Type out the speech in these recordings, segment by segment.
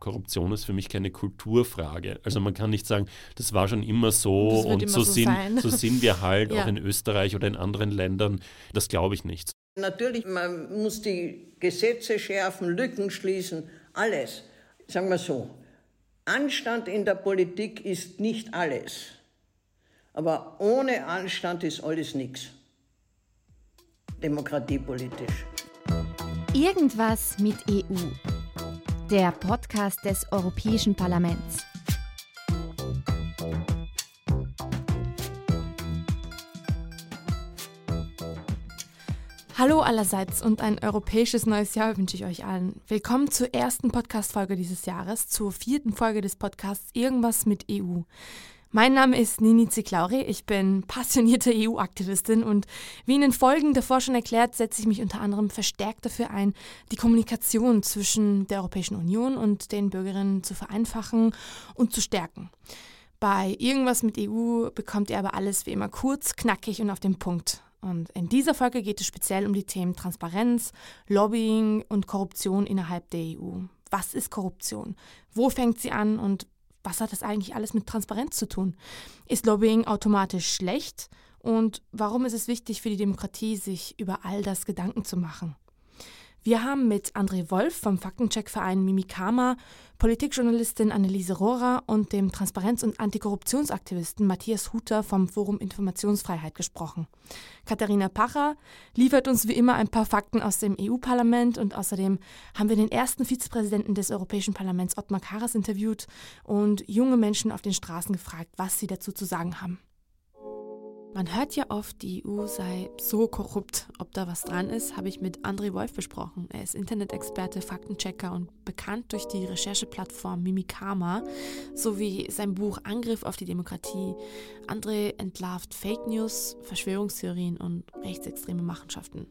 Korruption ist für mich keine Kulturfrage. Also man kann nicht sagen, das war schon immer so und immer so, so, sind, so, sind, wir halt ja. auch in Österreich oder in anderen Ländern. Das glaube ich nicht. Natürlich, man muss die Gesetze schärfen, Lücken schließen, alles. Sagen wir so, Anstand in der Politik ist nicht alles. Aber ohne Anstand ist alles nichts. Demokratiepolitisch. Irgendwas mit EU der Podcast des Europäischen Parlaments. Hallo allerseits und ein europäisches neues Jahr wünsche ich euch allen. Willkommen zur ersten Podcast-Folge dieses Jahres, zur vierten Folge des Podcasts Irgendwas mit EU. Mein Name ist Nini Ziklauri, ich bin passionierte EU-Aktivistin und wie in den Folgen davor schon erklärt, setze ich mich unter anderem verstärkt dafür ein, die Kommunikation zwischen der Europäischen Union und den Bürgerinnen zu vereinfachen und zu stärken. Bei Irgendwas mit EU bekommt ihr aber alles wie immer kurz, knackig und auf den Punkt. Und in dieser Folge geht es speziell um die Themen Transparenz, Lobbying und Korruption innerhalb der EU. Was ist Korruption? Wo fängt sie an und was hat das eigentlich alles mit Transparenz zu tun? Ist Lobbying automatisch schlecht? Und warum ist es wichtig für die Demokratie, sich über all das Gedanken zu machen? Wir haben mit André Wolf vom Faktencheckverein Mimikama, Politikjournalistin Anneliese Rohrer und dem Transparenz- und Antikorruptionsaktivisten Matthias Huter vom Forum Informationsfreiheit gesprochen. Katharina Pacher liefert uns wie immer ein paar Fakten aus dem EU-Parlament und außerdem haben wir den ersten Vizepräsidenten des Europäischen Parlaments Ottmar Karas interviewt und junge Menschen auf den Straßen gefragt, was sie dazu zu sagen haben. Man hört ja oft, die EU sei so korrupt. Ob da was dran ist, habe ich mit André Wolf besprochen. Er ist Internetexperte, Faktenchecker und bekannt durch die Rechercheplattform Mimikama sowie sein Buch Angriff auf die Demokratie. André entlarvt Fake News, Verschwörungstheorien und rechtsextreme Machenschaften.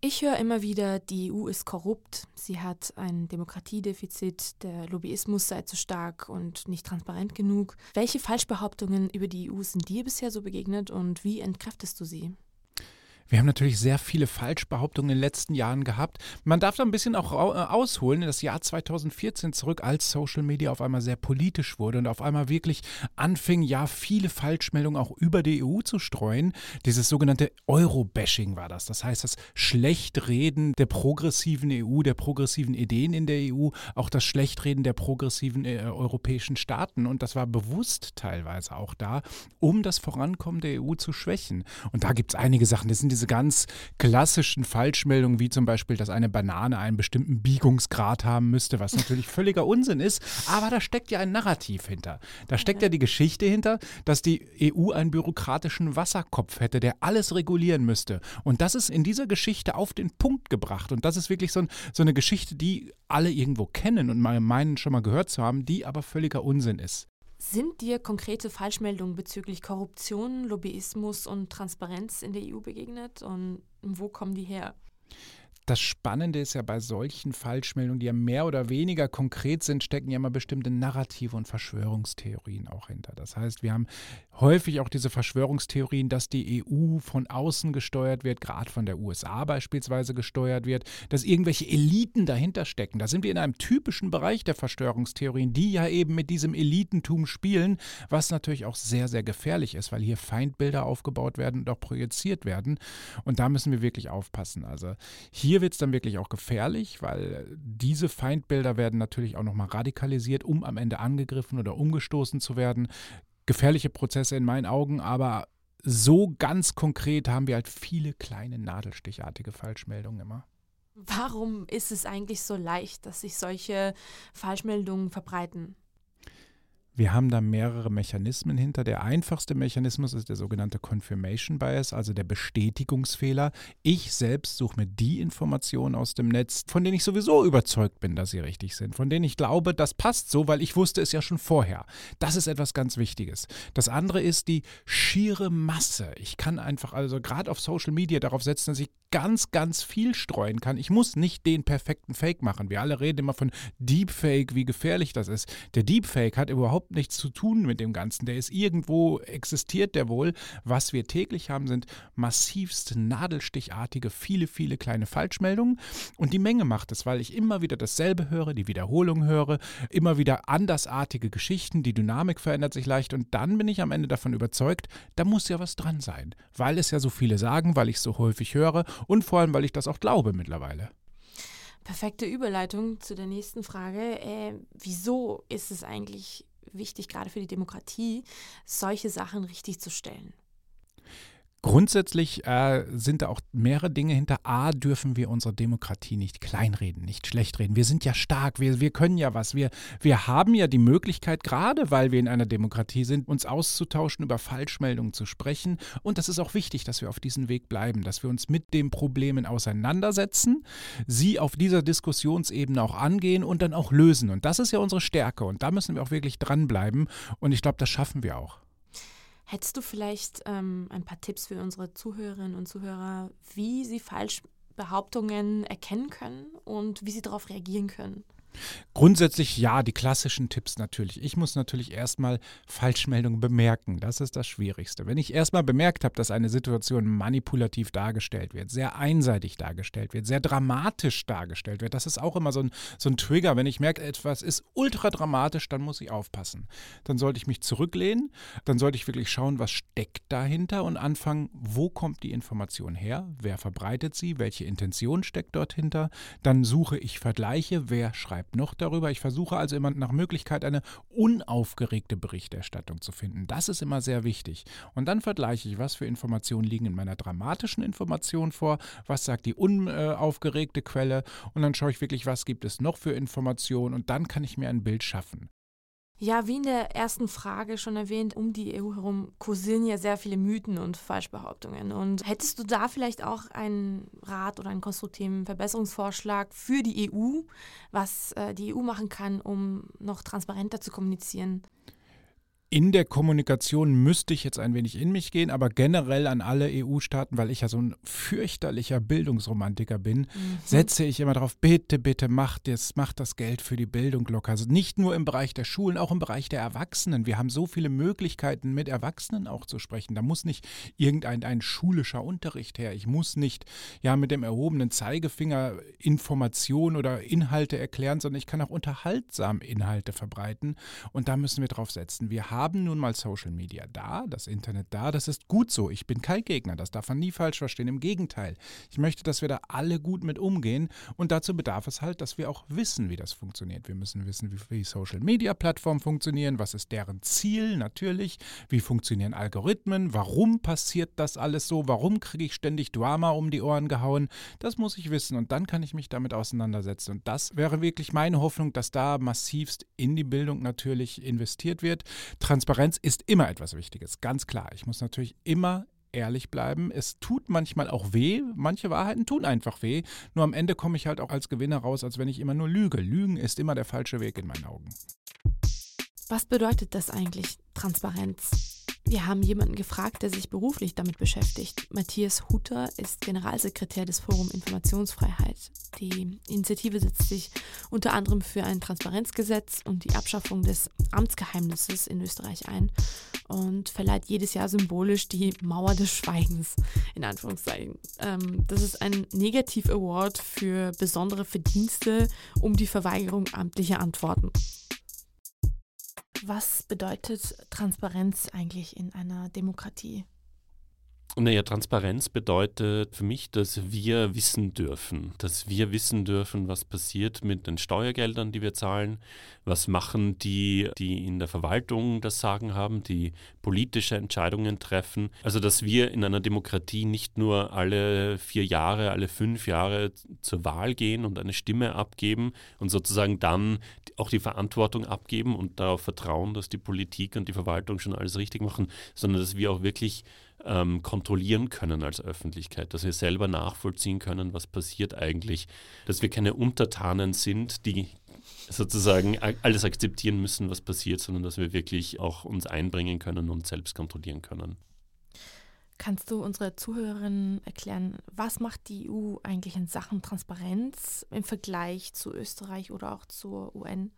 Ich höre immer wieder, die EU ist korrupt, sie hat ein Demokratiedefizit, der Lobbyismus sei zu stark und nicht transparent genug. Welche Falschbehauptungen über die EU sind dir bisher so begegnet und wie entkräftest du sie? Wir haben natürlich sehr viele Falschbehauptungen in den letzten Jahren gehabt. Man darf da ein bisschen auch äh, ausholen in das Jahr 2014 zurück, als Social Media auf einmal sehr politisch wurde und auf einmal wirklich anfing, ja, viele Falschmeldungen auch über die EU zu streuen. Dieses sogenannte Euro-Bashing war das. Das heißt, das Schlechtreden der progressiven EU, der progressiven Ideen in der EU, auch das Schlechtreden der progressiven äh, europäischen Staaten. Und das war bewusst teilweise auch da, um das Vorankommen der EU zu schwächen. Und da gibt es einige Sachen, das sind diese ganz klassischen Falschmeldungen, wie zum Beispiel, dass eine Banane einen bestimmten Biegungsgrad haben müsste, was natürlich völliger Unsinn ist. Aber da steckt ja ein Narrativ hinter. Da steckt ja die Geschichte hinter, dass die EU einen bürokratischen Wasserkopf hätte, der alles regulieren müsste. Und das ist in dieser Geschichte auf den Punkt gebracht. Und das ist wirklich so, ein, so eine Geschichte, die alle irgendwo kennen und mal meinen schon mal gehört zu haben, die aber völliger Unsinn ist. Sind dir konkrete Falschmeldungen bezüglich Korruption, Lobbyismus und Transparenz in der EU begegnet und wo kommen die her? Das Spannende ist ja bei solchen Falschmeldungen, die ja mehr oder weniger konkret sind, stecken ja immer bestimmte Narrative und Verschwörungstheorien auch hinter. Das heißt, wir haben häufig auch diese Verschwörungstheorien, dass die EU von außen gesteuert wird, gerade von der USA beispielsweise gesteuert wird, dass irgendwelche Eliten dahinter stecken. Da sind wir in einem typischen Bereich der Verschwörungstheorien, die ja eben mit diesem Elitentum spielen, was natürlich auch sehr, sehr gefährlich ist, weil hier Feindbilder aufgebaut werden und auch projiziert werden. Und da müssen wir wirklich aufpassen. Also hier hier wird es dann wirklich auch gefährlich, weil diese Feindbilder werden natürlich auch nochmal radikalisiert, um am Ende angegriffen oder umgestoßen zu werden. Gefährliche Prozesse in meinen Augen, aber so ganz konkret haben wir halt viele kleine nadelstichartige Falschmeldungen immer. Warum ist es eigentlich so leicht, dass sich solche Falschmeldungen verbreiten? Wir haben da mehrere Mechanismen hinter. Der einfachste Mechanismus ist der sogenannte Confirmation Bias, also der Bestätigungsfehler. Ich selbst suche mir die Informationen aus dem Netz, von denen ich sowieso überzeugt bin, dass sie richtig sind, von denen ich glaube, das passt so, weil ich wusste es ja schon vorher. Das ist etwas ganz Wichtiges. Das andere ist die schiere Masse. Ich kann einfach also gerade auf Social Media darauf setzen, dass ich ganz, ganz viel streuen kann. Ich muss nicht den perfekten Fake machen. Wir alle reden immer von Deepfake, wie gefährlich das ist. Der Deepfake hat überhaupt nichts zu tun mit dem Ganzen. Der ist irgendwo, existiert der wohl. Was wir täglich haben, sind massivst nadelstichartige, viele, viele kleine Falschmeldungen. Und die Menge macht es, weil ich immer wieder dasselbe höre, die Wiederholung höre, immer wieder andersartige Geschichten, die Dynamik verändert sich leicht. Und dann bin ich am Ende davon überzeugt, da muss ja was dran sein. Weil es ja so viele sagen, weil ich es so häufig höre und vor allem, weil ich das auch glaube mittlerweile. Perfekte Überleitung zu der nächsten Frage. Äh, wieso ist es eigentlich wichtig, gerade für die Demokratie, solche Sachen richtig zu stellen? Grundsätzlich äh, sind da auch mehrere Dinge hinter. A, dürfen wir unsere Demokratie nicht kleinreden, nicht schlecht reden. Wir sind ja stark, wir, wir können ja was. Wir, wir haben ja die Möglichkeit, gerade weil wir in einer Demokratie sind, uns auszutauschen, über Falschmeldungen zu sprechen. Und das ist auch wichtig, dass wir auf diesem Weg bleiben, dass wir uns mit den Problemen auseinandersetzen, sie auf dieser Diskussionsebene auch angehen und dann auch lösen. Und das ist ja unsere Stärke. Und da müssen wir auch wirklich dranbleiben. Und ich glaube, das schaffen wir auch. Hättest du vielleicht ähm, ein paar Tipps für unsere Zuhörerinnen und Zuhörer, wie sie Falschbehauptungen erkennen können und wie sie darauf reagieren können? Grundsätzlich ja, die klassischen Tipps natürlich. Ich muss natürlich erstmal Falschmeldungen bemerken. Das ist das Schwierigste. Wenn ich erstmal bemerkt habe, dass eine Situation manipulativ dargestellt wird, sehr einseitig dargestellt wird, sehr dramatisch dargestellt wird, das ist auch immer so ein, so ein Trigger. Wenn ich merke, etwas ist ultra dramatisch, dann muss ich aufpassen. Dann sollte ich mich zurücklehnen, dann sollte ich wirklich schauen, was steckt dahinter und anfangen, wo kommt die Information her, wer verbreitet sie, welche Intention steckt dort hinter. Dann suche ich Vergleiche, wer schreibt schreibt noch darüber. Ich versuche also immer nach Möglichkeit eine unaufgeregte Berichterstattung zu finden. Das ist immer sehr wichtig. Und dann vergleiche ich, was für Informationen liegen in meiner dramatischen Information vor, was sagt die unaufgeregte Quelle und dann schaue ich wirklich, was gibt es noch für Informationen und dann kann ich mir ein Bild schaffen. Ja, wie in der ersten Frage schon erwähnt, um die EU herum kursieren ja sehr viele Mythen und Falschbehauptungen. Und hättest du da vielleicht auch einen Rat oder einen konstruktiven Verbesserungsvorschlag für die EU, was äh, die EU machen kann, um noch transparenter zu kommunizieren? In der Kommunikation müsste ich jetzt ein wenig in mich gehen, aber generell an alle EU-Staaten, weil ich ja so ein fürchterlicher Bildungsromantiker bin, mhm. setze ich immer darauf, bitte, bitte macht das, macht das Geld für die Bildung locker. Also nicht nur im Bereich der Schulen, auch im Bereich der Erwachsenen. Wir haben so viele Möglichkeiten, mit Erwachsenen auch zu sprechen. Da muss nicht irgendein ein schulischer Unterricht her. Ich muss nicht ja mit dem erhobenen Zeigefinger Informationen oder Inhalte erklären, sondern ich kann auch unterhaltsam Inhalte verbreiten. Und da müssen wir drauf setzen. Wir haben haben nun mal Social Media da, das Internet da, das ist gut so. Ich bin kein Gegner, das darf man nie falsch verstehen. Im Gegenteil, ich möchte, dass wir da alle gut mit umgehen und dazu bedarf es halt, dass wir auch wissen, wie das funktioniert. Wir müssen wissen, wie, wie Social Media Plattformen funktionieren, was ist deren Ziel natürlich, wie funktionieren Algorithmen, warum passiert das alles so, warum kriege ich ständig Drama um die Ohren gehauen. Das muss ich wissen und dann kann ich mich damit auseinandersetzen. Und das wäre wirklich meine Hoffnung, dass da massivst in die Bildung natürlich investiert wird. Transparenz ist immer etwas Wichtiges, ganz klar. Ich muss natürlich immer ehrlich bleiben. Es tut manchmal auch weh. Manche Wahrheiten tun einfach weh. Nur am Ende komme ich halt auch als Gewinner raus, als wenn ich immer nur lüge. Lügen ist immer der falsche Weg in meinen Augen. Was bedeutet das eigentlich, Transparenz? Wir haben jemanden gefragt, der sich beruflich damit beschäftigt. Matthias Hutter ist Generalsekretär des Forum Informationsfreiheit. Die Initiative setzt sich unter anderem für ein Transparenzgesetz und die Abschaffung des Amtsgeheimnisses in Österreich ein und verleiht jedes Jahr symbolisch die Mauer des Schweigens, in Anführungszeichen. Ähm, das ist ein Negativ-Award für besondere Verdienste um die Verweigerung amtlicher Antworten. Was bedeutet Transparenz eigentlich in einer Demokratie? Naja, Transparenz bedeutet für mich, dass wir wissen dürfen, dass wir wissen dürfen, was passiert mit den Steuergeldern, die wir zahlen, was machen die, die in der Verwaltung das Sagen haben, die politische Entscheidungen treffen. Also, dass wir in einer Demokratie nicht nur alle vier Jahre, alle fünf Jahre zur Wahl gehen und eine Stimme abgeben und sozusagen dann auch die Verantwortung abgeben und darauf vertrauen, dass die Politik und die Verwaltung schon alles richtig machen, sondern dass wir auch wirklich ähm, kontrollieren können als Öffentlichkeit, dass wir selber nachvollziehen können, was passiert eigentlich, dass wir keine Untertanen sind, die sozusagen alles akzeptieren müssen, was passiert, sondern dass wir wirklich auch uns einbringen können und selbst kontrollieren können. Kannst du unsere Zuhörerinnen erklären, was macht die EU eigentlich in Sachen Transparenz im Vergleich zu Österreich oder auch zur UN?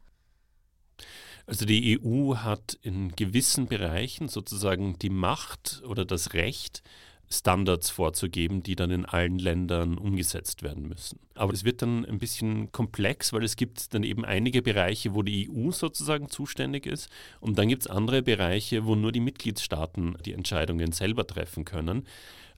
Also die EU hat in gewissen Bereichen sozusagen die Macht oder das Recht, Standards vorzugeben, die dann in allen Ländern umgesetzt werden müssen. Aber es wird dann ein bisschen komplex, weil es gibt dann eben einige Bereiche, wo die EU sozusagen zuständig ist und dann gibt es andere Bereiche, wo nur die Mitgliedstaaten die Entscheidungen selber treffen können.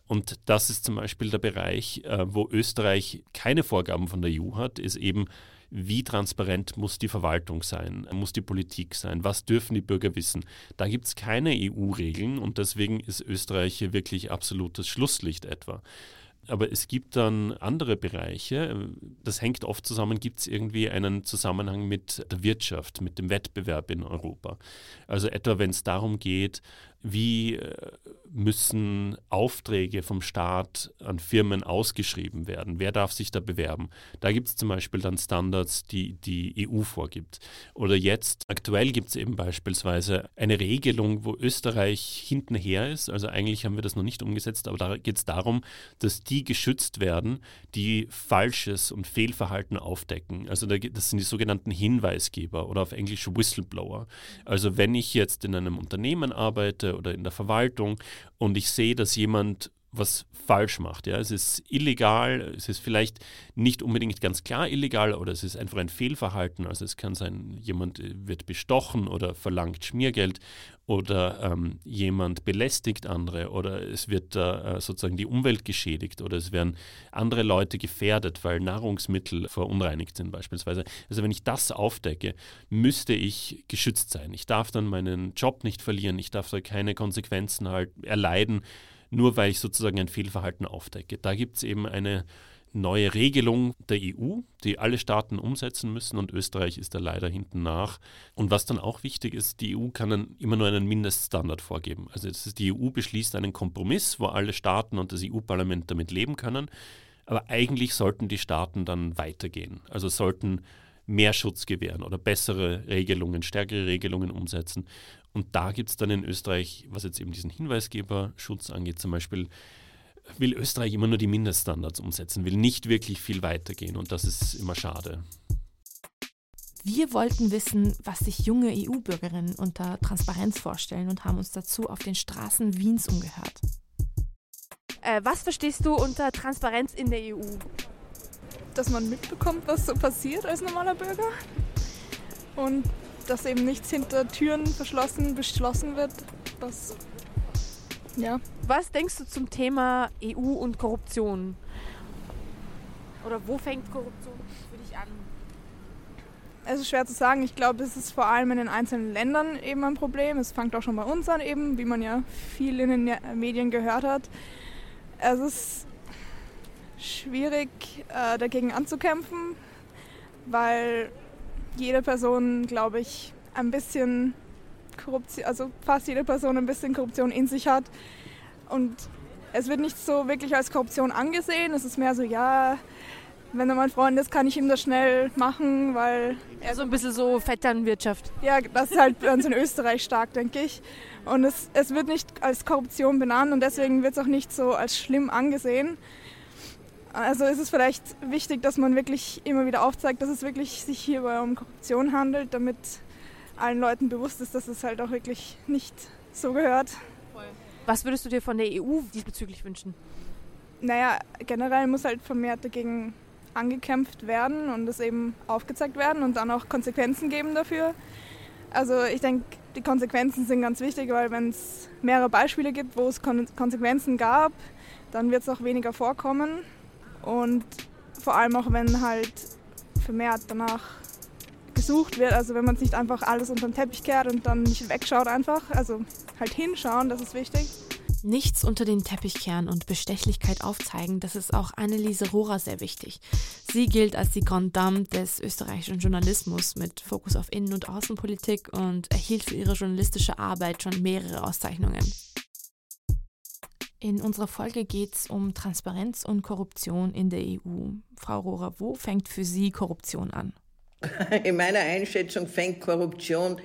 Und das ist zum Beispiel der Bereich, äh, wo Österreich keine Vorgaben von der EU hat, ist eben wie transparent muss die Verwaltung sein, muss die Politik sein, was dürfen die Bürger wissen. Da gibt es keine EU-Regeln und deswegen ist Österreich hier wirklich absolutes Schlusslicht etwa. Aber es gibt dann andere Bereiche, das hängt oft zusammen, gibt es irgendwie einen Zusammenhang mit der Wirtschaft, mit dem Wettbewerb in Europa. Also etwa wenn es darum geht, wie äh, müssen Aufträge vom Staat an Firmen ausgeschrieben werden? Wer darf sich da bewerben? Da gibt es zum Beispiel dann Standards, die die EU vorgibt. Oder jetzt, aktuell gibt es eben beispielsweise eine Regelung, wo Österreich hintenher ist. Also eigentlich haben wir das noch nicht umgesetzt, aber da geht es darum, dass die geschützt werden, die Falsches und Fehlverhalten aufdecken. Also da, das sind die sogenannten Hinweisgeber oder auf Englisch Whistleblower. Also wenn ich jetzt in einem Unternehmen arbeite, oder in der Verwaltung und ich sehe, dass jemand was falsch macht. Ja. Es ist illegal, es ist vielleicht nicht unbedingt ganz klar illegal oder es ist einfach ein Fehlverhalten. Also es kann sein, jemand äh, wird bestochen oder verlangt Schmiergeld oder ähm, jemand belästigt andere oder es wird äh, sozusagen die Umwelt geschädigt oder es werden andere Leute gefährdet, weil Nahrungsmittel verunreinigt sind beispielsweise. Also wenn ich das aufdecke, müsste ich geschützt sein. Ich darf dann meinen Job nicht verlieren, ich darf da keine Konsequenzen halt erleiden nur weil ich sozusagen ein Fehlverhalten aufdecke. Da gibt es eben eine neue Regelung der EU, die alle Staaten umsetzen müssen und Österreich ist da leider hinten nach. Und was dann auch wichtig ist, die EU kann dann immer nur einen Mindeststandard vorgeben. Also ist, die EU beschließt einen Kompromiss, wo alle Staaten und das EU-Parlament damit leben können. Aber eigentlich sollten die Staaten dann weitergehen. Also sollten mehr Schutz gewähren oder bessere Regelungen, stärkere Regelungen umsetzen. Und da gibt es dann in Österreich, was jetzt eben diesen Hinweisgeberschutz angeht, zum Beispiel, will Österreich immer nur die Mindeststandards umsetzen, will nicht wirklich viel weitergehen und das ist immer schade. Wir wollten wissen, was sich junge EU-Bürgerinnen unter Transparenz vorstellen und haben uns dazu auf den Straßen Wiens umgehört. Äh, was verstehst du unter Transparenz in der EU? Dass man mitbekommt, was so passiert als normaler Bürger und dass eben nichts hinter Türen verschlossen beschlossen wird. Was, ja. Was denkst du zum Thema EU und Korruption? Oder wo fängt Korruption für dich an? Es ist schwer zu sagen. Ich glaube, es ist vor allem in den einzelnen Ländern eben ein Problem. Es fängt auch schon bei uns an, eben, wie man ja viel in den Medien gehört hat. Es ist schwierig, äh, dagegen anzukämpfen, weil jede Person, glaube ich, ein bisschen Korruption, also fast jede Person ein bisschen Korruption in sich hat. Und es wird nicht so wirklich als Korruption angesehen. Es ist mehr so, ja, wenn er mein Freund ist, kann ich ihm das schnell machen, weil er so ein bisschen so Vetternwirtschaft. Ja, das ist halt bei uns in Österreich stark, denke ich. Und es, es wird nicht als Korruption benannt und deswegen wird es auch nicht so als schlimm angesehen. Also ist es vielleicht wichtig, dass man wirklich immer wieder aufzeigt, dass es wirklich sich hierbei um Korruption handelt, damit allen Leuten bewusst ist, dass es halt auch wirklich nicht so gehört. Was würdest du dir von der EU diesbezüglich wünschen? Naja, generell muss halt vermehrt dagegen angekämpft werden und es eben aufgezeigt werden und dann auch Konsequenzen geben dafür. Also ich denke, die Konsequenzen sind ganz wichtig, weil wenn es mehrere Beispiele gibt, wo es Konsequenzen gab, dann wird es auch weniger vorkommen. Und vor allem auch, wenn halt vermehrt danach gesucht wird, also wenn man es nicht einfach alles unter den Teppich kehrt und dann nicht wegschaut einfach, also halt hinschauen, das ist wichtig. Nichts unter den Teppich kehren und Bestechlichkeit aufzeigen, das ist auch Anneliese Rohrer sehr wichtig. Sie gilt als die Grande Dame des österreichischen Journalismus mit Fokus auf Innen- und Außenpolitik und erhielt für ihre journalistische Arbeit schon mehrere Auszeichnungen. In unserer Folge geht es um Transparenz und Korruption in der EU. Frau Rohrer, wo fängt für Sie Korruption an? In meiner Einschätzung fängt Korruption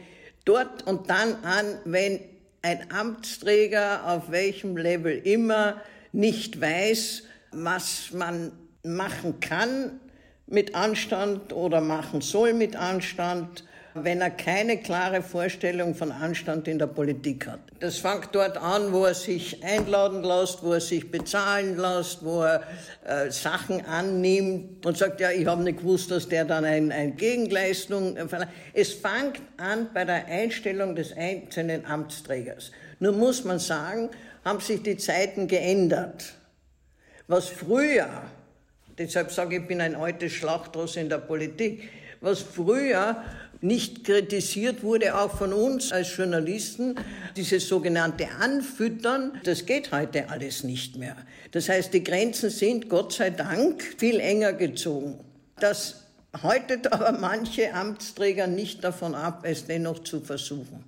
dort und dann an, wenn ein Amtsträger auf welchem Level immer nicht weiß, was man machen kann mit Anstand oder machen soll mit Anstand, wenn er keine klare Vorstellung von Anstand in der Politik hat. Das fängt dort an, wo er sich einladen lässt, wo er sich bezahlen lässt, wo er äh, Sachen annimmt und sagt, ja, ich habe nicht gewusst, dass der dann eine ein Gegenleistung verlangt. Es fängt an bei der Einstellung des einzelnen Amtsträgers. Nur muss man sagen, haben sich die Zeiten geändert. Was früher, deshalb sage ich, ich bin ein altes Schlachtross in der Politik, was früher nicht kritisiert wurde, auch von uns als Journalisten, dieses sogenannte Anfüttern, das geht heute alles nicht mehr. Das heißt, die Grenzen sind Gott sei Dank viel enger gezogen. Das häutet aber manche Amtsträger nicht davon ab, es dennoch zu versuchen.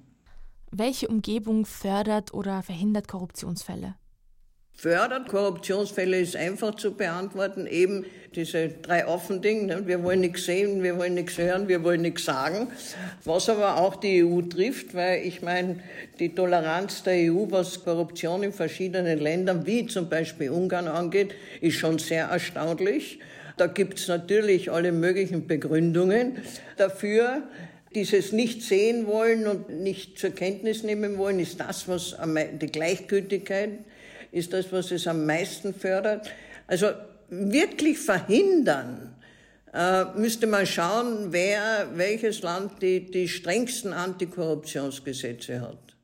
Welche Umgebung fördert oder verhindert Korruptionsfälle? Fördert. Korruptionsfälle ist einfach zu beantworten. Eben diese drei offen Dinge. Ne? Wir wollen nichts sehen, wir wollen nichts hören, wir wollen nichts sagen. Was aber auch die EU trifft, weil ich meine, die Toleranz der EU, was Korruption in verschiedenen Ländern, wie zum Beispiel Ungarn angeht, ist schon sehr erstaunlich. Da gibt es natürlich alle möglichen Begründungen dafür. Dieses nicht sehen wollen und nicht zur Kenntnis nehmen wollen, ist das, was die Gleichgültigkeit ist das, was es am meisten fördert. Also wirklich verhindern äh, müsste man schauen, wer, welches Land die, die strengsten Antikorruptionsgesetze hat.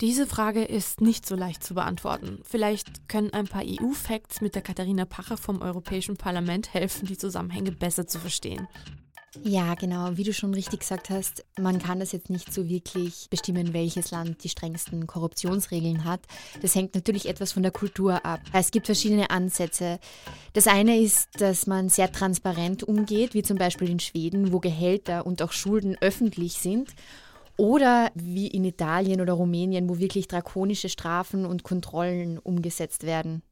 Diese Frage ist nicht so leicht zu beantworten. Vielleicht können ein paar EU-Facts mit der Katharina Pacher vom Europäischen Parlament helfen, die Zusammenhänge besser zu verstehen. Ja, genau. Wie du schon richtig gesagt hast, man kann das jetzt nicht so wirklich bestimmen, welches Land die strengsten Korruptionsregeln hat. Das hängt natürlich etwas von der Kultur ab. Es gibt verschiedene Ansätze. Das eine ist, dass man sehr transparent umgeht, wie zum Beispiel in Schweden, wo Gehälter und auch Schulden öffentlich sind. Oder wie in Italien oder Rumänien, wo wirklich drakonische Strafen und Kontrollen umgesetzt werden.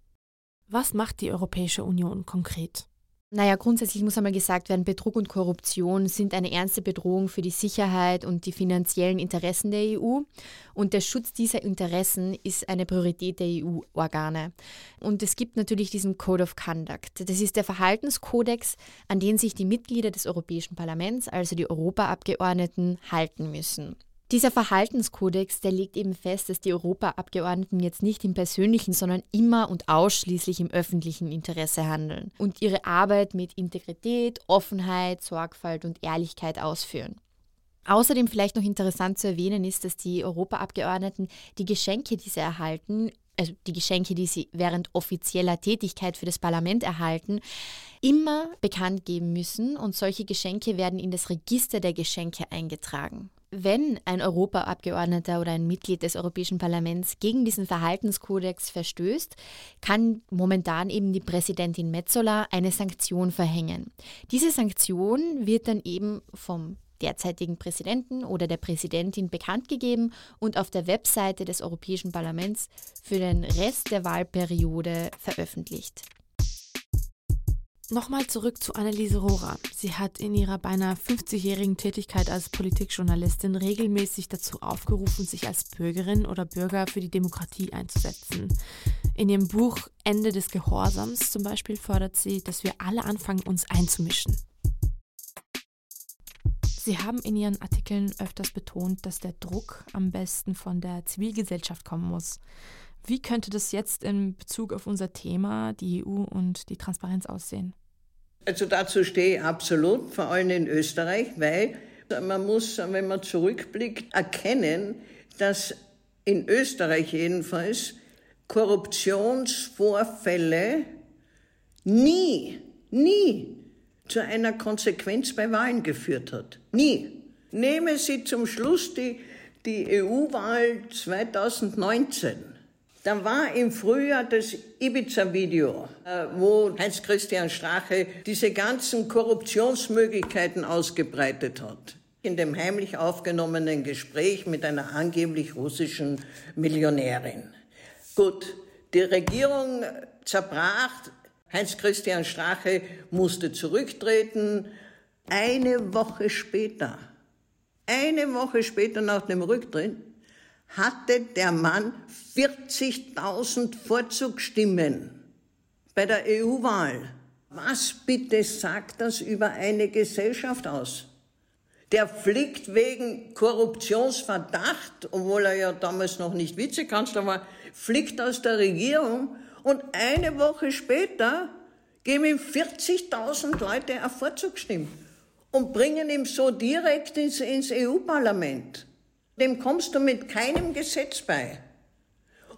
Was macht die Europäische Union konkret? Naja, grundsätzlich muss einmal gesagt werden, Betrug und Korruption sind eine ernste Bedrohung für die Sicherheit und die finanziellen Interessen der EU. Und der Schutz dieser Interessen ist eine Priorität der EU-Organe. Und es gibt natürlich diesen Code of Conduct. Das ist der Verhaltenskodex, an den sich die Mitglieder des Europäischen Parlaments, also die Europaabgeordneten, halten müssen. Dieser Verhaltenskodex, der legt eben fest, dass die Europaabgeordneten jetzt nicht im persönlichen, sondern immer und ausschließlich im öffentlichen Interesse handeln und ihre Arbeit mit Integrität, Offenheit, Sorgfalt und Ehrlichkeit ausführen. Außerdem vielleicht noch interessant zu erwähnen ist, dass die Europaabgeordneten die Geschenke, die sie erhalten, also die Geschenke, die sie während offizieller Tätigkeit für das Parlament erhalten, immer bekannt geben müssen und solche Geschenke werden in das Register der Geschenke eingetragen wenn ein Europaabgeordneter oder ein Mitglied des Europäischen Parlaments gegen diesen Verhaltenskodex verstößt, kann momentan eben die Präsidentin Metzola eine Sanktion verhängen. Diese Sanktion wird dann eben vom derzeitigen Präsidenten oder der Präsidentin bekannt gegeben und auf der Webseite des Europäischen Parlaments für den Rest der Wahlperiode veröffentlicht. Nochmal zurück zu Anneliese Rohrer. Sie hat in ihrer beinahe 50-jährigen Tätigkeit als Politikjournalistin regelmäßig dazu aufgerufen, sich als Bürgerin oder Bürger für die Demokratie einzusetzen. In ihrem Buch Ende des Gehorsams zum Beispiel fordert sie, dass wir alle anfangen, uns einzumischen. Sie haben in Ihren Artikeln öfters betont, dass der Druck am besten von der Zivilgesellschaft kommen muss. Wie könnte das jetzt in Bezug auf unser Thema, die EU und die Transparenz aussehen? Also dazu stehe ich absolut, vor allem in Österreich, weil man muss, wenn man zurückblickt, erkennen, dass in Österreich jedenfalls Korruptionsvorfälle nie, nie zu einer Konsequenz bei Wahlen geführt hat. Nie. Nehmen Sie zum Schluss die, die EU-Wahl 2019. Dann war im Frühjahr das Ibiza-Video, äh, wo Heinz-Christian Strache diese ganzen Korruptionsmöglichkeiten ausgebreitet hat. In dem heimlich aufgenommenen Gespräch mit einer angeblich russischen Millionärin. Gut, die Regierung zerbrach, Heinz-Christian Strache musste zurücktreten. Eine Woche später, eine Woche später nach dem Rücktritt, hatte der Mann 40.000 Vorzugsstimmen bei der EU-Wahl. Was bitte sagt das über eine Gesellschaft aus? Der fliegt wegen Korruptionsverdacht, obwohl er ja damals noch nicht Vizekanzler war, fliegt aus der Regierung und eine Woche später geben ihm 40.000 Leute eine Vorzugsstimme und bringen ihn so direkt ins, ins EU-Parlament. Dem kommst du mit keinem Gesetz bei.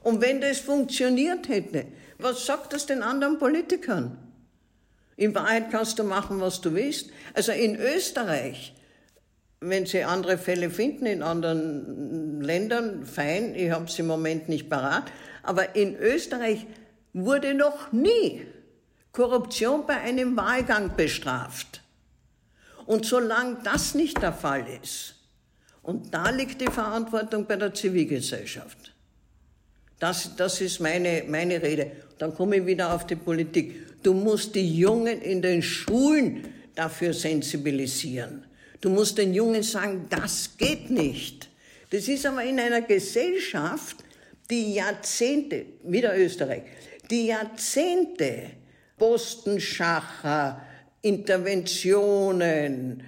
Und wenn das funktioniert hätte, was sagt das den anderen Politikern? In Wahrheit kannst du machen, was du willst. Also in Österreich, wenn Sie andere Fälle finden in anderen Ländern, fein, ich habe es im Moment nicht parat, aber in Österreich wurde noch nie Korruption bei einem Wahlgang bestraft. Und solange das nicht der Fall ist, und da liegt die Verantwortung bei der Zivilgesellschaft. Das, das ist meine, meine Rede. Dann komme ich wieder auf die Politik. Du musst die Jungen in den Schulen dafür sensibilisieren. Du musst den Jungen sagen, das geht nicht. Das ist aber in einer Gesellschaft, die Jahrzehnte, wieder Österreich, die Jahrzehnte Postenschacher, Interventionen,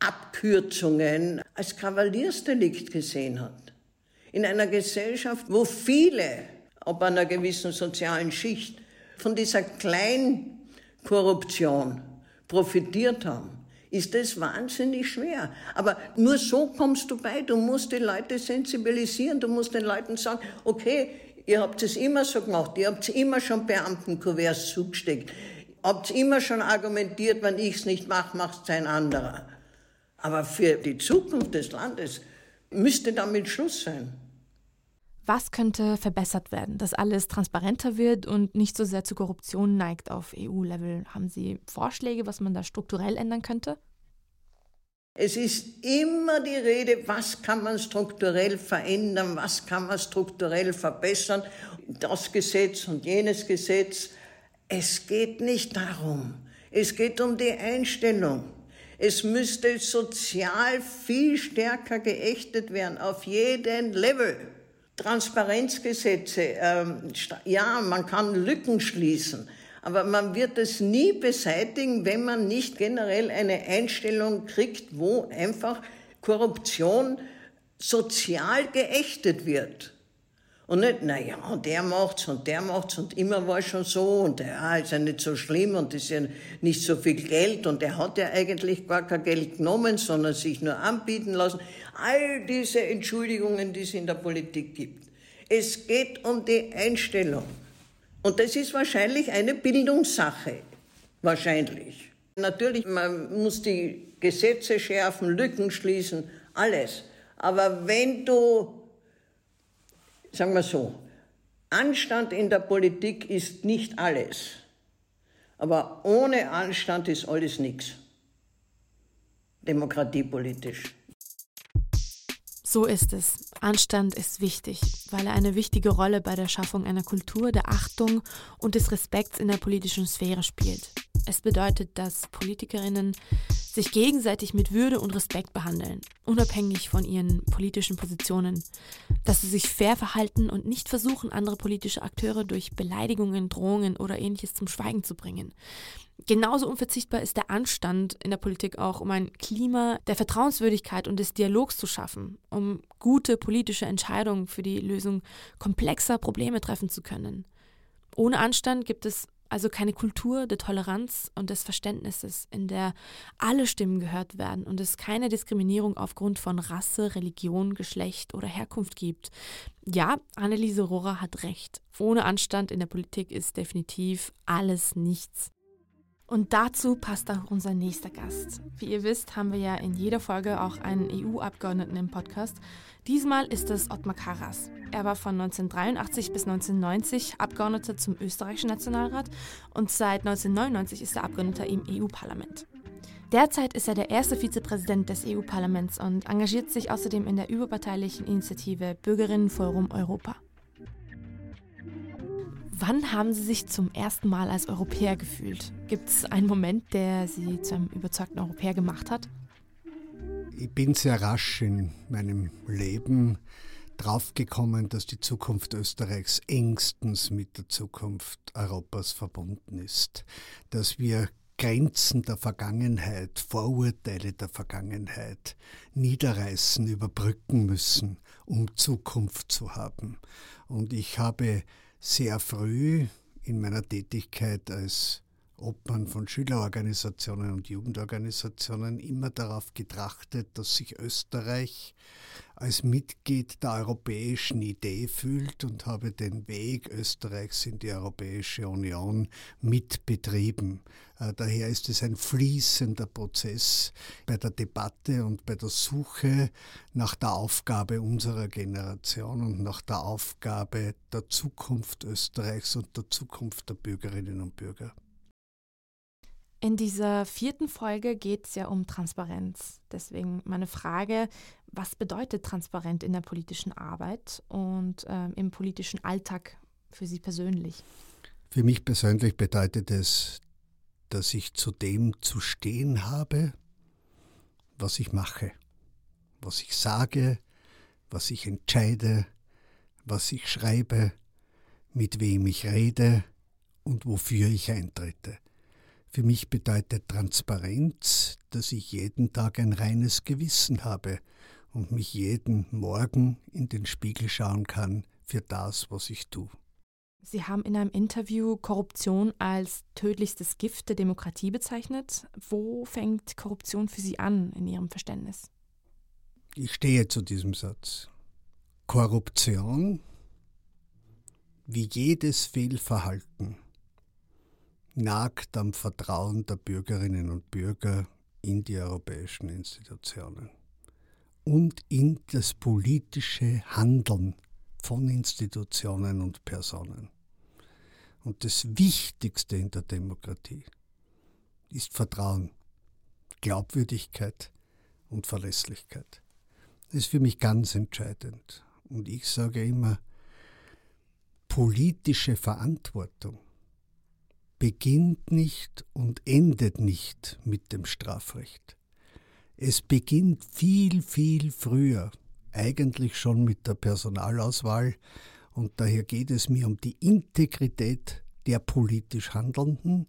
Abkürzungen als Kavaliersdelikt gesehen hat. In einer Gesellschaft, wo viele, ob einer gewissen sozialen Schicht, von dieser Kleinkorruption profitiert haben, ist das wahnsinnig schwer. Aber nur so kommst du bei. Du musst die Leute sensibilisieren. Du musst den Leuten sagen, okay, ihr habt es immer so gemacht. Ihr habt immer schon Beamtenkuverts zugesteckt habt immer schon argumentiert, wenn ich es nicht mache, macht es ein anderer. Aber für die Zukunft des Landes müsste damit Schluss sein. Was könnte verbessert werden, dass alles transparenter wird und nicht so sehr zu Korruption neigt auf EU-Level? Haben Sie Vorschläge, was man da strukturell ändern könnte? Es ist immer die Rede, was kann man strukturell verändern, was kann man strukturell verbessern. Das Gesetz und jenes Gesetz. Es geht nicht darum. Es geht um die Einstellung. Es müsste sozial viel stärker geächtet werden, auf jeden Level. Transparenzgesetze, ähm, ja, man kann Lücken schließen, aber man wird es nie beseitigen, wenn man nicht generell eine Einstellung kriegt, wo einfach Korruption sozial geächtet wird. Und nicht, naja, der macht's und der macht's und immer war schon so und ja, ist ja nicht so schlimm und ist ja nicht so viel Geld und er hat ja eigentlich gar kein Geld genommen, sondern sich nur anbieten lassen. All diese Entschuldigungen, die es in der Politik gibt. Es geht um die Einstellung. Und das ist wahrscheinlich eine Bildungssache. Wahrscheinlich. Natürlich, man muss die Gesetze schärfen, Lücken schließen, alles. Aber wenn du sagen wir so, Anstand in der Politik ist nicht alles. Aber ohne Anstand ist alles nichts. Demokratiepolitisch. So ist es. Anstand ist wichtig, weil er eine wichtige Rolle bei der Schaffung einer Kultur der Achtung und des Respekts in der politischen Sphäre spielt. Es bedeutet, dass Politikerinnen sich gegenseitig mit Würde und Respekt behandeln, unabhängig von ihren politischen Positionen, dass sie sich fair verhalten und nicht versuchen, andere politische Akteure durch Beleidigungen, Drohungen oder ähnliches zum Schweigen zu bringen. Genauso unverzichtbar ist der Anstand in der Politik auch, um ein Klima der Vertrauenswürdigkeit und des Dialogs zu schaffen, um gute politische Entscheidungen für die Lösung komplexer Probleme treffen zu können. Ohne Anstand gibt es also keine Kultur der Toleranz und des Verständnisses, in der alle Stimmen gehört werden und es keine Diskriminierung aufgrund von Rasse, Religion, Geschlecht oder Herkunft gibt. Ja, Anneliese Rohrer hat recht. Ohne Anstand in der Politik ist definitiv alles nichts. Und dazu passt auch unser nächster Gast. Wie ihr wisst, haben wir ja in jeder Folge auch einen EU-Abgeordneten im Podcast. Diesmal ist es Ottmar Karas. Er war von 1983 bis 1990 Abgeordneter zum österreichischen Nationalrat und seit 1999 ist er Abgeordneter im EU-Parlament. Derzeit ist er der erste Vizepräsident des EU-Parlaments und engagiert sich außerdem in der überparteilichen Initiative Bürgerinnenforum Europa. Wann haben Sie sich zum ersten Mal als Europäer gefühlt? Gibt es einen Moment, der Sie zu einem überzeugten Europäer gemacht hat? Ich bin sehr rasch in meinem Leben draufgekommen, dass die Zukunft Österreichs engstens mit der Zukunft Europas verbunden ist, dass wir Grenzen der Vergangenheit, Vorurteile der Vergangenheit niederreißen, überbrücken müssen, um Zukunft zu haben. Und ich habe sehr früh in meiner Tätigkeit als Obmann von Schülerorganisationen und Jugendorganisationen immer darauf getrachtet, dass sich Österreich als Mitglied der europäischen Idee fühlt und habe den Weg Österreichs in die Europäische Union mitbetrieben. Äh, daher ist es ein fließender Prozess bei der Debatte und bei der Suche nach der Aufgabe unserer Generation und nach der Aufgabe der Zukunft Österreichs und der Zukunft der Bürgerinnen und Bürger. In dieser vierten Folge geht es ja um Transparenz. Deswegen meine Frage, was bedeutet transparent in der politischen Arbeit und ähm, im politischen Alltag für Sie persönlich? Für mich persönlich bedeutet es, dass ich zu dem zu stehen habe, was ich mache, was ich sage, was ich entscheide, was ich schreibe, mit wem ich rede und wofür ich eintrete. Für mich bedeutet Transparenz, dass ich jeden Tag ein reines Gewissen habe und mich jeden Morgen in den Spiegel schauen kann für das, was ich tue. Sie haben in einem Interview Korruption als tödlichstes Gift der Demokratie bezeichnet. Wo fängt Korruption für Sie an in Ihrem Verständnis? Ich stehe zu diesem Satz. Korruption, wie jedes Fehlverhalten, nagt am Vertrauen der Bürgerinnen und Bürger in die europäischen Institutionen und in das politische Handeln von Institutionen und Personen. Und das Wichtigste in der Demokratie ist Vertrauen, Glaubwürdigkeit und Verlässlichkeit. Das ist für mich ganz entscheidend. Und ich sage immer, politische Verantwortung beginnt nicht und endet nicht mit dem Strafrecht. Es beginnt viel, viel früher, eigentlich schon mit der Personalauswahl, und daher geht es mir um die Integrität der politisch Handelnden,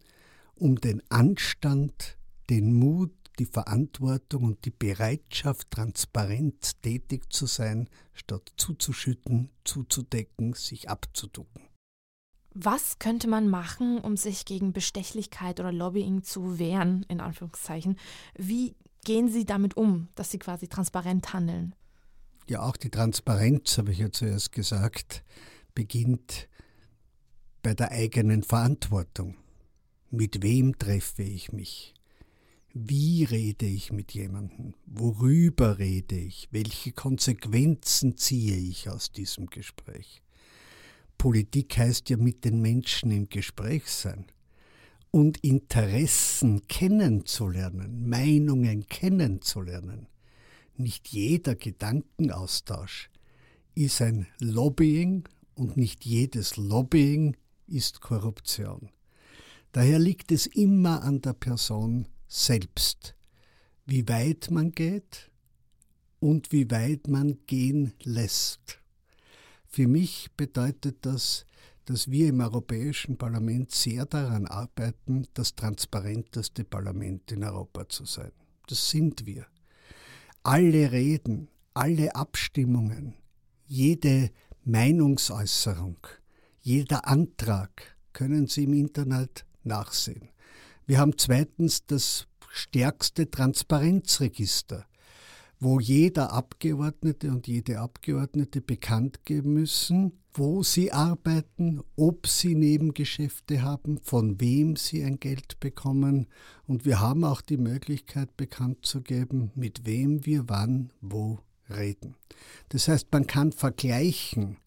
um den Anstand, den Mut, die Verantwortung und die Bereitschaft, transparent tätig zu sein, statt zuzuschütten, zuzudecken, sich abzuducken. Was könnte man machen, um sich gegen Bestechlichkeit oder Lobbying zu wehren, in Anführungszeichen? Wie gehen Sie damit um, dass Sie quasi transparent handeln? Ja, auch die Transparenz, habe ich ja zuerst gesagt, beginnt bei der eigenen Verantwortung. Mit wem treffe ich mich? Wie rede ich mit jemandem? Worüber rede ich? Welche Konsequenzen ziehe ich aus diesem Gespräch? Politik heißt ja mit den Menschen im Gespräch sein und Interessen kennenzulernen, Meinungen kennenzulernen. Nicht jeder Gedankenaustausch ist ein Lobbying und nicht jedes Lobbying ist Korruption. Daher liegt es immer an der Person selbst, wie weit man geht und wie weit man gehen lässt. Für mich bedeutet das, dass wir im Europäischen Parlament sehr daran arbeiten, das transparenteste Parlament in Europa zu sein. Das sind wir. Alle Reden, alle Abstimmungen, jede Meinungsäußerung, jeder Antrag können Sie im Internet nachsehen. Wir haben zweitens das stärkste Transparenzregister wo jeder Abgeordnete und jede Abgeordnete bekannt geben müssen, wo sie arbeiten, ob sie Nebengeschäfte haben, von wem sie ein Geld bekommen. Und wir haben auch die Möglichkeit bekannt zu geben, mit wem wir wann wo reden. Das heißt, man kann vergleichen,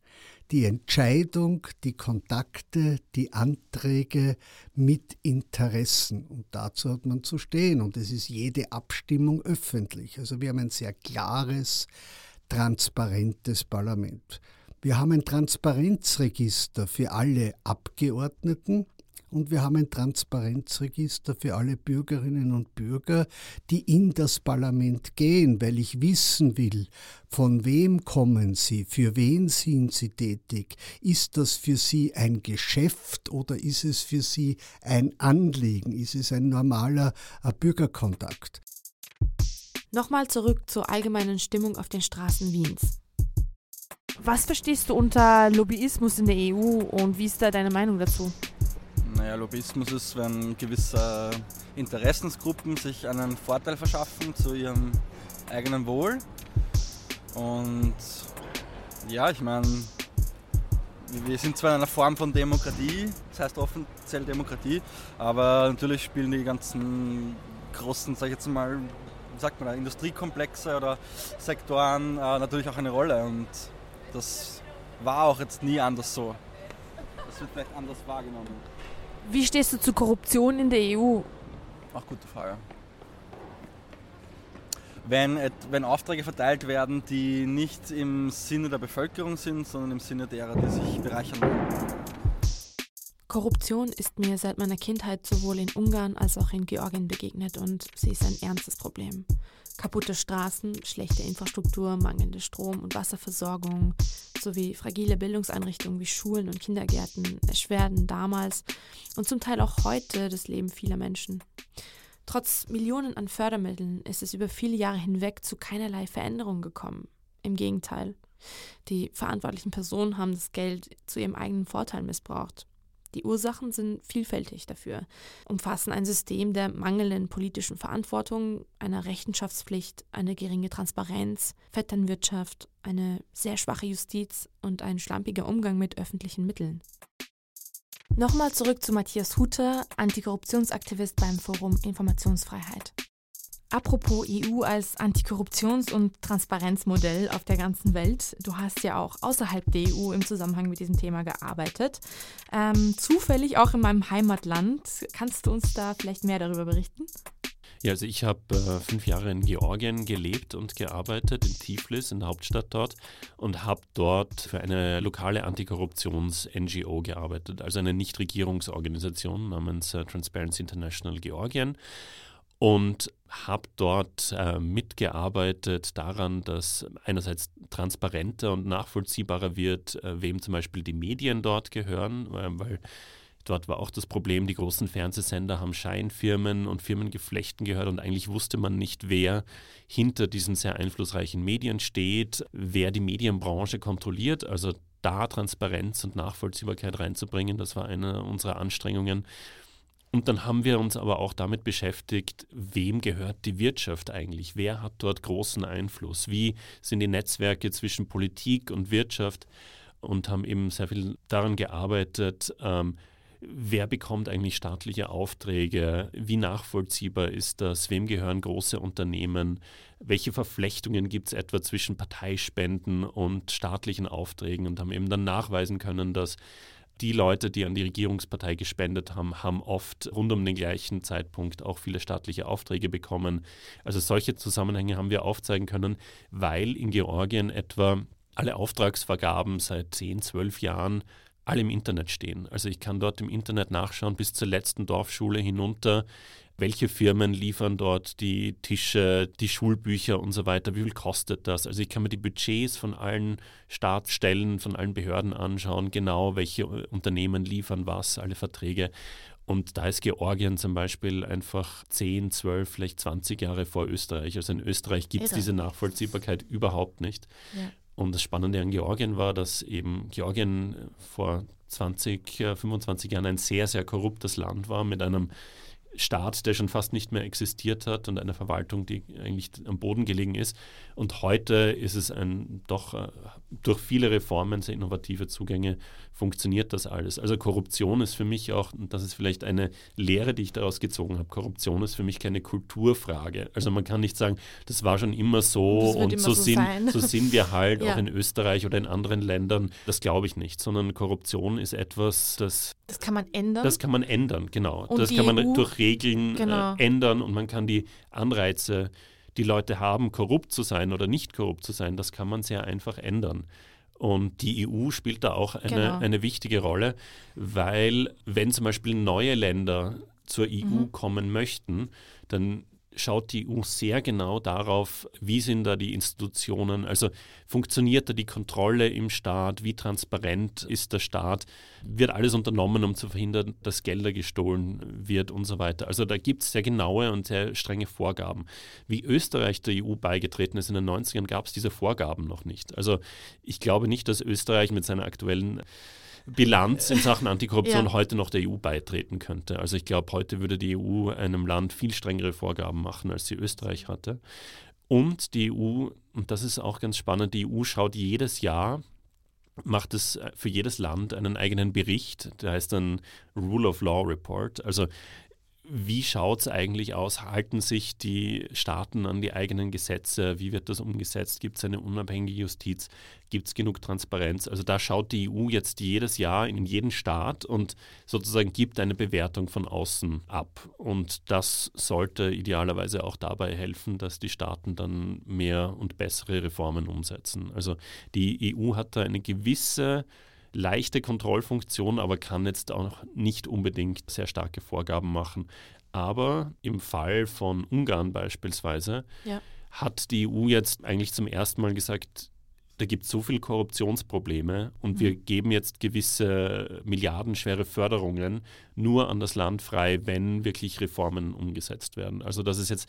die Entscheidung, die Kontakte, die Anträge mit Interessen. Und dazu hat man zu stehen. Und es ist jede Abstimmung öffentlich. Also wir haben ein sehr klares, transparentes Parlament. Wir haben ein Transparenzregister für alle Abgeordneten und wir haben ein Transparenzregister für alle Bürgerinnen und Bürger, die in das Parlament gehen, weil ich wissen will, von wem kommen sie, für wen sind sie tätig, ist das für sie ein Geschäft oder ist es für sie ein Anliegen, ist es ein normaler äh, Bürgerkontakt. Nochmal zurück zur allgemeinen Stimmung auf den Straßen Wiens. Was verstehst du unter Lobbyismus in der EU und wie ist da deine Meinung dazu? Naja, Lobbyismus ist, wenn gewisse Interessensgruppen sich einen Vorteil verschaffen zu ihrem eigenen Wohl. Und ja, ich meine, wir sind zwar in einer Form von Demokratie, das heißt offiziell Demokratie, aber natürlich spielen die ganzen großen, sag ich jetzt mal, wie sagt man da, Industriekomplexe oder Sektoren äh, natürlich auch eine Rolle. Und das war auch jetzt nie anders so. Das wird vielleicht anders wahrgenommen. Wie stehst du zu Korruption in der EU? Ach, gute Frage. Wenn, wenn Aufträge verteilt werden, die nicht im Sinne der Bevölkerung sind, sondern im Sinne derer, die sich bereichern wollen. Korruption ist mir seit meiner Kindheit sowohl in Ungarn als auch in Georgien begegnet und sie ist ein ernstes Problem. Kaputte Straßen, schlechte Infrastruktur, mangelnde Strom- und Wasserversorgung sowie fragile Bildungseinrichtungen wie Schulen und Kindergärten erschwerten damals und zum Teil auch heute das Leben vieler Menschen. Trotz Millionen an Fördermitteln ist es über viele Jahre hinweg zu keinerlei Veränderung gekommen. Im Gegenteil. Die verantwortlichen Personen haben das Geld zu ihrem eigenen Vorteil missbraucht. Die Ursachen sind vielfältig dafür, umfassen ein System der mangelnden politischen Verantwortung, einer Rechenschaftspflicht, eine geringe Transparenz, Vetternwirtschaft, eine sehr schwache Justiz und ein schlampiger Umgang mit öffentlichen Mitteln. Nochmal zurück zu Matthias Huter, Antikorruptionsaktivist beim Forum Informationsfreiheit. Apropos EU als Antikorruptions- und Transparenzmodell auf der ganzen Welt. Du hast ja auch außerhalb der EU im Zusammenhang mit diesem Thema gearbeitet. Ähm, zufällig auch in meinem Heimatland. Kannst du uns da vielleicht mehr darüber berichten? Ja, also ich habe äh, fünf Jahre in Georgien gelebt und gearbeitet, in Tiflis, in der Hauptstadt dort, und habe dort für eine lokale Antikorruptions-NGO gearbeitet, also eine Nichtregierungsorganisation namens äh, Transparency International Georgien und habe dort äh, mitgearbeitet daran, dass einerseits transparenter und nachvollziehbarer wird, äh, wem zum Beispiel die Medien dort gehören, äh, weil dort war auch das Problem, die großen Fernsehsender haben Scheinfirmen und Firmengeflechten gehört und eigentlich wusste man nicht, wer hinter diesen sehr einflussreichen Medien steht, wer die Medienbranche kontrolliert. Also da Transparenz und Nachvollziehbarkeit reinzubringen, das war eine unserer Anstrengungen. Und dann haben wir uns aber auch damit beschäftigt, wem gehört die Wirtschaft eigentlich? Wer hat dort großen Einfluss? Wie sind die Netzwerke zwischen Politik und Wirtschaft? Und haben eben sehr viel daran gearbeitet, ähm, wer bekommt eigentlich staatliche Aufträge? Wie nachvollziehbar ist das? Wem gehören große Unternehmen? Welche Verflechtungen gibt es etwa zwischen Parteispenden und staatlichen Aufträgen? Und haben eben dann nachweisen können, dass die Leute, die an die Regierungspartei gespendet haben, haben oft rund um den gleichen Zeitpunkt auch viele staatliche Aufträge bekommen. Also solche Zusammenhänge haben wir aufzeigen können, weil in Georgien etwa alle Auftragsvergaben seit 10, 12 Jahren alle im Internet stehen. Also ich kann dort im Internet nachschauen bis zur letzten Dorfschule hinunter, welche Firmen liefern dort die Tische, die Schulbücher und so weiter, wie viel kostet das? Also ich kann mir die Budgets von allen Staatsstellen, von allen Behörden anschauen, genau welche Unternehmen liefern was, alle Verträge. Und da ist Georgien zum Beispiel einfach 10, 12, vielleicht 20 Jahre vor Österreich. Also in Österreich gibt es diese Nachvollziehbarkeit überhaupt nicht. Ja. Und das Spannende an Georgien war, dass eben Georgien vor 20, 25 Jahren ein sehr, sehr korruptes Land war mit einem Staat, der schon fast nicht mehr existiert hat und eine Verwaltung, die eigentlich am Boden gelegen ist. Und heute ist es ein doch äh, durch viele Reformen, sehr innovative Zugänge, funktioniert das alles. Also Korruption ist für mich auch, und das ist vielleicht eine Lehre, die ich daraus gezogen habe, Korruption ist für mich keine Kulturfrage. Also man kann nicht sagen, das war schon immer so und so, so, sind, so, sind, wir halt ja. auch in Österreich oder in anderen Ländern. Das glaube ich nicht, sondern Korruption ist etwas, das... Das kann man ändern? Das kann man ändern, genau. Und das kann man EU? durch Regeln äh, genau. äh, ändern und man kann die Anreize, die Leute haben, korrupt zu sein oder nicht korrupt zu sein, das kann man sehr einfach ändern. Und die EU spielt da auch eine, Genau. eine wichtige Rolle, weil wenn zum Beispiel neue Länder zur EU Mhm. kommen möchten, dann schaut die EU sehr genau darauf, wie sind da die Institutionen, also funktioniert da die Kontrolle im Staat, wie transparent ist der Staat, wird alles unternommen, um zu verhindern, dass Gelder gestohlen wird und so weiter. Also da gibt es sehr genaue und sehr strenge Vorgaben. Wie Österreich der EU beigetreten ist in den 90ern, gab es diese Vorgaben noch nicht. Also ich glaube nicht, dass Österreich mit seiner aktuellen Bilanz in Sachen Antikorruption Ja. heute noch der EU beitreten könnte. Also ich glaube, heute würde die EU einem Land viel strengere Vorgaben machen, als sie Österreich hatte. Und die EU, und das ist auch ganz spannend, die EU schaut jedes Jahr, macht es für jedes Land einen eigenen Bericht, der heißt dann Rule of Law Report. Also wie schaut es eigentlich aus? Halten sich die Staaten an die eigenen Gesetze? Wie wird das umgesetzt? Gibt es eine unabhängige Justiz? Gibt es genug Transparenz? Also da schaut die EU jetzt jedes Jahr in jeden Staat und sozusagen gibt eine Bewertung von außen ab. Und das sollte idealerweise auch dabei helfen, dass die Staaten dann mehr und bessere Reformen umsetzen. Also die EU hat da eine gewisse leichte Kontrollfunktion, aber kann jetzt auch nicht unbedingt sehr starke Vorgaben machen. Aber im Fall von Ungarn beispielsweise Ja. hat die EU jetzt eigentlich zum ersten Mal gesagt, da gibt es so viele Korruptionsprobleme und wir geben jetzt gewisse milliardenschwere Förderungen nur an das Land frei, wenn wirklich Reformen umgesetzt werden. Also das ist jetzt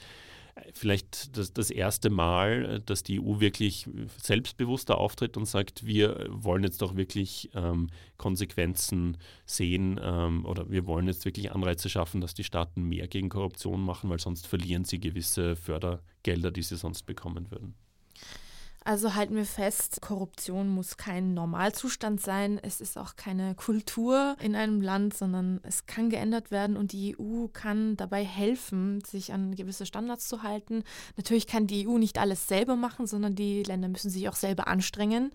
vielleicht das, das erste Mal, dass die EU wirklich selbstbewusster auftritt und sagt, wir wollen jetzt doch wirklich ähm, Konsequenzen sehen ähm, oder wir wollen jetzt wirklich Anreize schaffen, dass die Staaten mehr gegen Korruption machen, weil sonst verlieren sie gewisse Fördergelder, die sie sonst bekommen würden. Also halten wir fest, Korruption muss kein Normalzustand sein. Es ist auch keine Kultur in einem Land, sondern es kann geändert werden und die EU kann dabei helfen, sich an gewisse Standards zu halten. Natürlich kann die EU nicht alles selber machen, sondern die Länder müssen sich auch selber anstrengen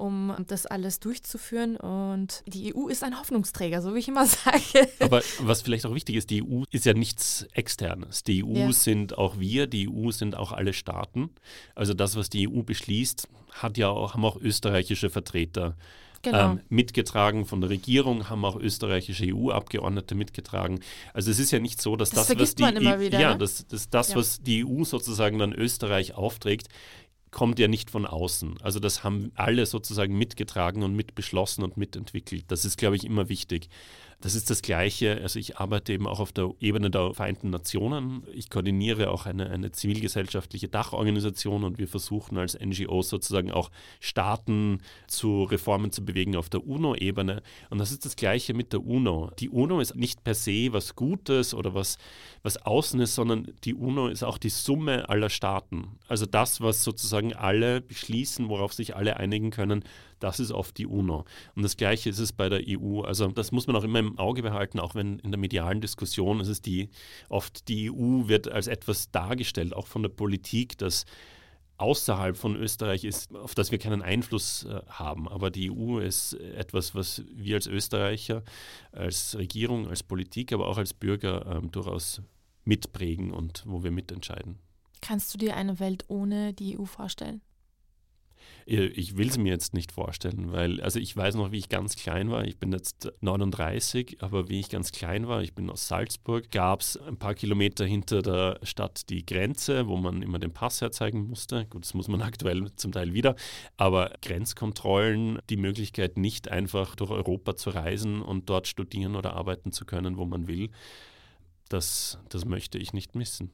um das alles durchzuführen. Und die EU ist ein Hoffnungsträger, so wie ich immer sage. Aber was vielleicht auch wichtig ist, die EU ist ja nichts Externes. Die EU Ja. sind auch wir, die EU sind auch alle Staaten. Also das, was die EU beschließt, hat ja auch, haben auch österreichische Vertreter Genau. ähm, mitgetragen von der Regierung, haben auch österreichische EU-Abgeordnete mitgetragen. Also es ist ja nicht so, dass Das das, was die EU wieder, ja, ne? das, das, das Ja. was die EU sozusagen dann Österreich aufträgt, kommt ja nicht von außen. Also das haben alle sozusagen mitgetragen und mitbeschlossen und mitentwickelt. Das ist, glaube ich, immer wichtig. Das ist das Gleiche. Also ich arbeite eben auch auf der Ebene der Vereinten Nationen. Ich koordiniere auch eine, eine zivilgesellschaftliche Dachorganisation und wir versuchen als NGOs sozusagen auch Staaten zu Reformen zu bewegen auf der UNO-Ebene. Und das ist das Gleiche mit der UNO. Die UNO ist nicht per se was Gutes oder was, was außen ist, sondern die UNO ist auch die Summe aller Staaten. Also das, was sozusagen alle beschließen, worauf sich alle einigen können, das ist oft die UNO. Und das Gleiche ist es bei der EU. Also das muss man auch immer im Auge behalten, auch wenn in der medialen Diskussion ist es die, oft die EU wird als etwas dargestellt, auch von der Politik, das außerhalb von Österreich ist, auf das wir keinen Einfluss äh, haben. Aber die EU ist etwas, was wir als Österreicher, als Regierung, als Politik, aber auch als Bürger ähm, durchaus mitprägen und wo wir mitentscheiden. Kannst du dir eine Welt ohne die EU vorstellen? Ich will es mir jetzt nicht vorstellen, weil, also ich weiß noch, wie ich ganz klein war. Ich bin jetzt 39, aber wie ich ganz klein war, ich bin aus Salzburg, gab es ein paar Kilometer hinter der Stadt die Grenze, wo man immer den Pass herzeigen musste. Gut, das muss man aktuell zum Teil wieder, aber Grenzkontrollen, die Möglichkeit, nicht einfach durch Europa zu reisen und dort studieren oder arbeiten zu können, wo man will, das, das möchte ich nicht missen.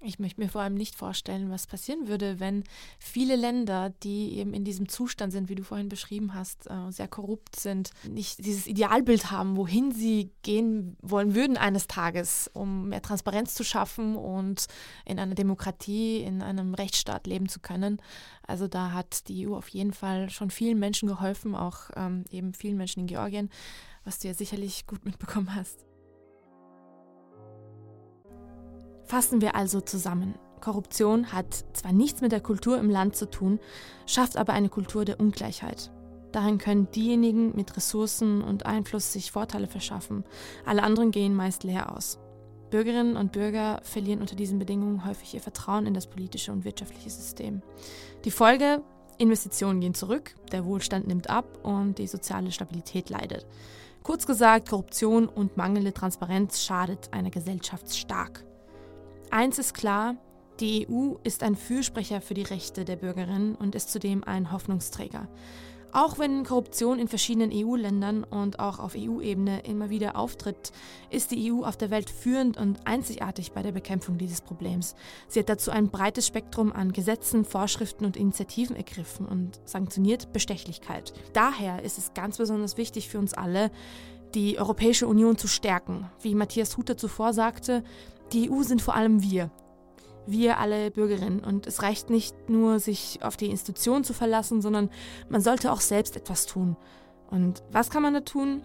Ich möchte mir vor allem nicht vorstellen, was passieren würde, wenn viele Länder, die eben in diesem Zustand sind, wie du vorhin beschrieben hast, äh, sehr korrupt sind, nicht dieses Idealbild haben, wohin sie gehen wollen würden eines Tages, um mehr Transparenz zu schaffen und in einer Demokratie, in einem Rechtsstaat leben zu können. Also da hat die EU auf jeden Fall schon vielen Menschen geholfen, auch ähm, eben vielen Menschen in Georgien, was du ja sicherlich gut mitbekommen hast. Fassen wir also zusammen. Korruption hat zwar nichts mit der Kultur im Land zu tun, schafft aber eine Kultur der Ungleichheit. Darin können diejenigen mit Ressourcen und Einfluss sich Vorteile verschaffen, alle anderen gehen meist leer aus. Bürgerinnen und Bürger verlieren unter diesen Bedingungen häufig ihr Vertrauen in das politische und wirtschaftliche System. Die Folge? Investitionen gehen zurück, der Wohlstand nimmt ab und die soziale Stabilität leidet. Kurz gesagt, Korruption und mangelnde Transparenz schadet einer Gesellschaft stark. Eins ist klar, die EU ist ein Fürsprecher für die Rechte der Bürgerinnen und ist zudem ein Hoffnungsträger. Auch wenn Korruption in verschiedenen EU-Ländern und auch auf EU-Ebene immer wieder auftritt, ist die EU auf der Welt führend und einzigartig bei der Bekämpfung dieses Problems. Sie hat dazu ein breites Spektrum an Gesetzen, Vorschriften und Initiativen ergriffen und sanktioniert Bestechlichkeit. Daher ist es ganz besonders wichtig für uns alle, die Europäische Union zu stärken. Wie Matthias Hutter zuvor sagte, die EU sind vor allem wir, wir alle Bürgerinnen. Und es reicht nicht nur, sich auf die Institution zu verlassen, sondern man sollte auch selbst etwas tun. Und was kann man da tun?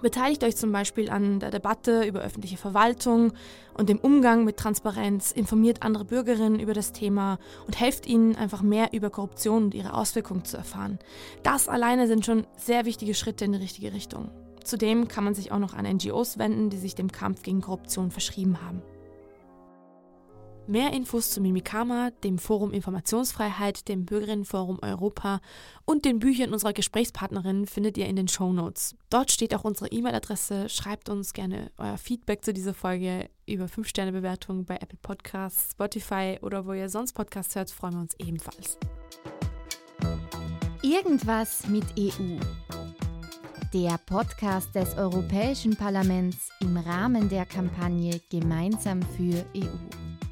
Beteiligt euch zum Beispiel an der Debatte über öffentliche Verwaltung und dem Umgang mit Transparenz, informiert andere Bürgerinnen über das Thema und helft ihnen einfach mehr über Korruption und ihre Auswirkungen zu erfahren. Das alleine sind schon sehr wichtige Schritte in die richtige Richtung. Zudem kann man sich auch noch an NGOs wenden, die sich dem Kampf gegen Korruption verschrieben haben. Mehr Infos zu Mimikama, dem Forum Informationsfreiheit, dem Bürgerinnenforum Europa und den Büchern unserer Gesprächspartnerin findet ihr in den Show Notes. Dort steht auch unsere E-Mail-Adresse. Schreibt uns gerne euer Feedback zu dieser Folge über 5-Sterne-Bewertungen bei Apple Podcasts, Spotify oder wo ihr sonst Podcasts hört, freuen wir uns ebenfalls. Irgendwas mit EU. Der Podcast des Europäischen Parlaments im Rahmen der Kampagne Gemeinsam für EU.